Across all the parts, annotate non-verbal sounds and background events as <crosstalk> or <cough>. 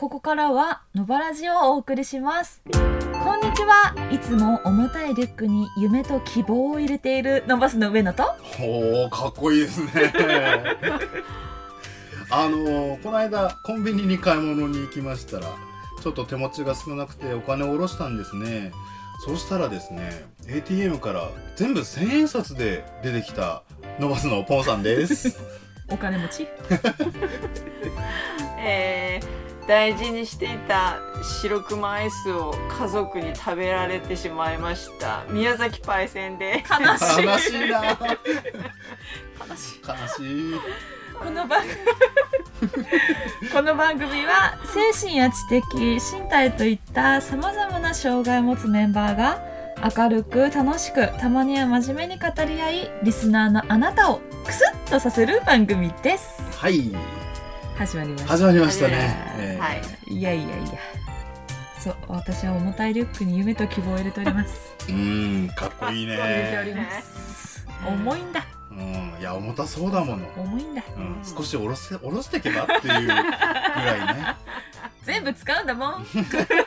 ここからはのばラジをお送りします。こんにちは。いつも重たいリュックに夢と希望を入れているのばすの上野と。おおかっこいいですね。<laughs> あのこの間コンビニに買い物に行きましたらちょっと手持ちが少なくてお金を下ろしたんですね。そうしたらですね ATM から全部千円札で出てきたノバスのポンさんです。<laughs> お金持ち？<laughs> えー、大事にしていた白熊アイスを家族に食べられてしまいました。宮崎パイセンで。悲しい。悲しいな。悲しい。悲しい。この番 <laughs> この番組は精神や知的身体といったさまざまな障害を持つメンバーが明るく楽しくたまには真面目に語り合いリスナーのあなたをクスッとさせる番組です。はい始まりました。始まりましたね、はいえー。はい。いやいやいや。そう私は重たいリュックに夢と希望を入れております。うーんかっこいい入れておりねます。重いんだ。うん。いや重たそうだもの。重いんだ。うん、少し下ろせ下ろしていけばっていうぐらいね。<laughs> 全部使うんだもん。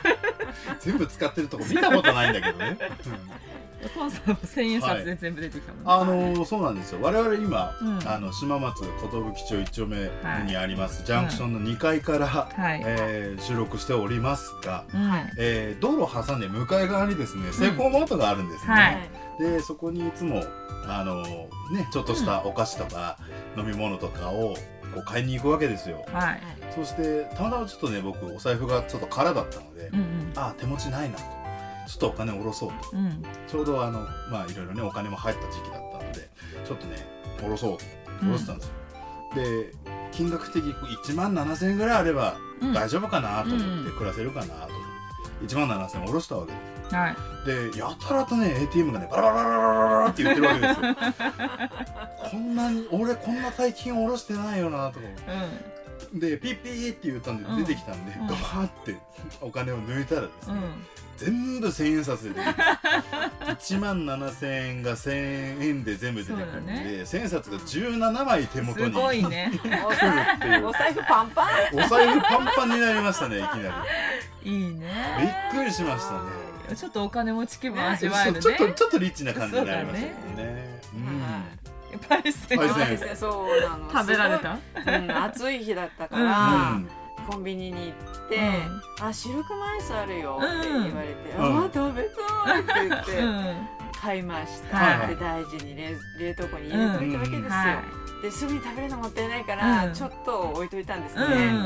<laughs> 全部使ってるとこ見たことないんだけどね、<laughs> ポンさんも千円札で全部出てきたもん、あのーそうなんですよ。我々今、うん。あの島松寿町一丁目にあります、ジャンクションの2階から、はい、えー収録しておりますが、うんえー道路を挟んで向かい側にですねセイコーマートがあるんですね、はい。でそこにいつもあのーねちょっとしたお菓子とか飲み物とかをこう買いに行くわけですよ。はい。そしてたまたまちょっとね僕お財布がちょっと空だったので、うんうん。あ手持ちないなとちょっとお金下ろそうと。うん。ちょうどあのまあいろいろねお金も入った時期だったのでちょっとね下ろそうと下ろしたんですよ、で金額的に1万7000円ぐらいあればうん。大丈夫かなと思うんって暮らせるかなと思って1万7000円下ろしたわけですはい。でやたらとね ATM がねバラバラバラバラバラって言ってるわけですよ。<laughs> こんなに俺こんな大金下ろしてないよなとかうでピッピーって言ったんでうん。出てきたんで、うん。ガバーってお金を抜いたらですね、んうん。全部千円札で出てくる1万7000円が1000円で全部出てくるんで、千円札が17枚手元すにごいね。お来るっていう。お財布パンパン。お財布パンパンになりましたねいきなり。いいびねっくりしましたね。ちょっとお金持ち気分味わえるね。ちょっとちょっとリッチな感じになりましたけどねパイセン。パイセン。そうですねそうなの食べられた？うん暑い日だったかうん、ら、コンビニに行ってう「あ白熊アイスあるよ」って言われて「うん。あ食べたい」って言ってうん。買いました、はいで大事に冷冷凍庫に入れといたわけですよ、はですぐに食べるのもったいないから、うん。ちょっと置いといたんですね、いうん。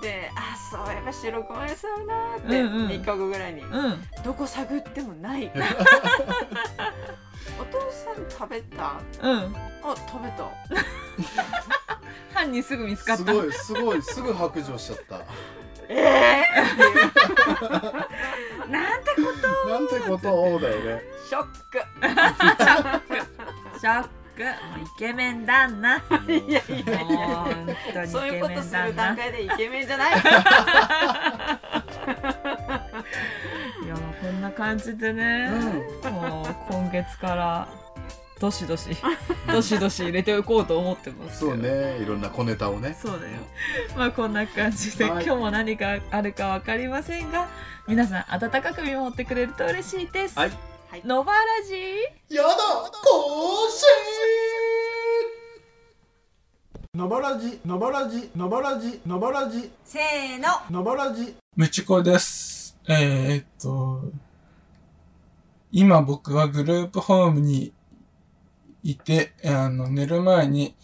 であそういえば白熊アイスあるなーって、うんうん。3日後ぐらいに、うん。どこ探ってもない <laughs> お父さん食べた？うん。あ食べた。<laughs> 犯人すぐ見つかった。すごいすごいすぐ白状しちゃった。ええ <laughs> なんてこなんてこと？だよね。ショック。とショック。もうイケメン旦那いやいやいや。もう本当にイそういうことする段階でイケメンじゃない <laughs> 感じでね、もう今月からどしどし <laughs> どしどし入れておこうと思ってますそうね。いろんな小ネタをね。そうだよ。まあこんな感じで、はい。今日も何かあるかわかりませんが皆さん温かく見守ってくれると嬉しいです、はい。ノバラジやだ甲子のばらじ、のばらじ、のばらじ、のばらじ、せーの。のばらじ。むちこです。えー、っと、今僕はグループホームにいて、あの、寝る前に、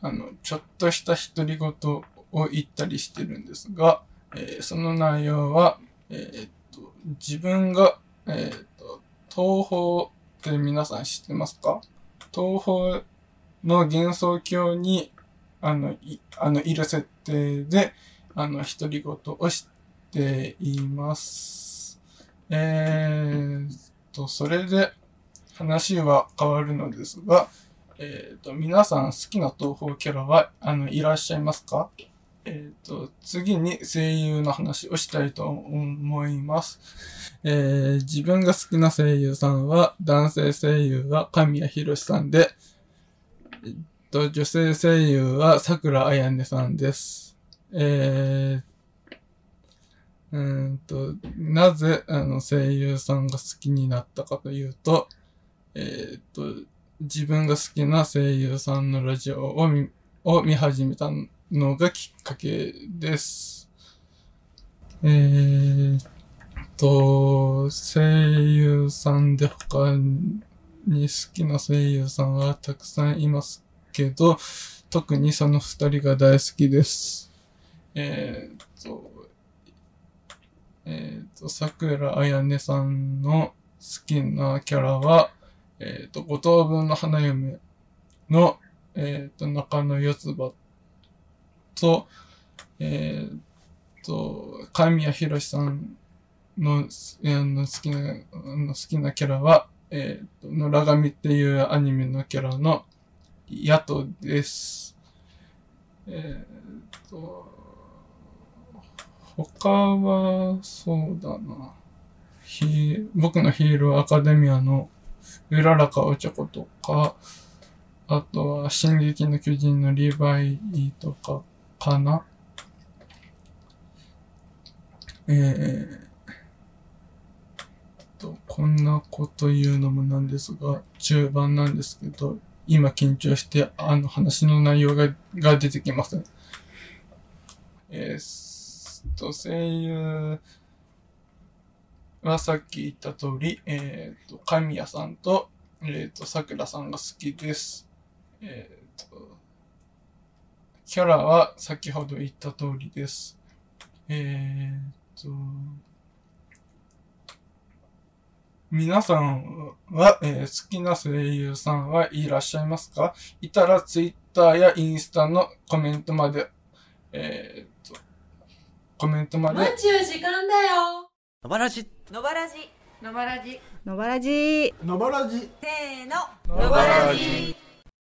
あの、ちょっとした独り言を言ったりしてるんですが、えーその内容は、えーっと、自分が、えーっと、東方って皆さん知ってますか？東方の幻想郷に、あの、いあの、いる設定で、あの、独り言をしています。えーと、それで話は変わるのですが、えーと、皆さん好きな東方キャラは、あの、いらっしゃいますか？えーと、次に声優の話をしたいと思います。えー自分が好きな声優さんは、男性声優は神谷博さんで、えっと、女性声優は桜彩音さんです。えーうんと、なぜ、あの、声優さんが好きになったかというと、えーっと、自分が好きな声優さんのラジオを見、を見始めたのがきっかけです。えーと、声優さんで他に好きな声優さんはたくさんいますけど、特にその二人が大好きです。えーと、えっ、と、桜あやねさんの好きなキャラは、えっ、と、五等分の花嫁の、えっ、と、中野四つ葉と、えっ、と、神谷博さんの、えーの好きな、の好きなキャラは、えっ、と、野良神っていうアニメのキャラの、ヤトです。えっ、と、他は、そうだな。ヒ僕のヒーローアカデミアのうららかおちょことか、あとは、進撃の巨人のリヴァイとかかな。えー、と、こんなこと言うのもなんですが、中盤なんですけど、今緊張して、あの話の内容がが出てきません。えーと、声優はさっき言った通り、えっ、と、神谷さんと、えっ、と、桜さんが好きです。えっ、と、キャラは先ほど言った通りです。えっ、と、皆さんは、えー好きな声優さんはいらっしゃいますか？いたらツイッターやインスタのコメントまで、え、コメントまで、ちゅう時間だよ。のばらじのばらじのばらじのばらじのばらじせーの。のばらじ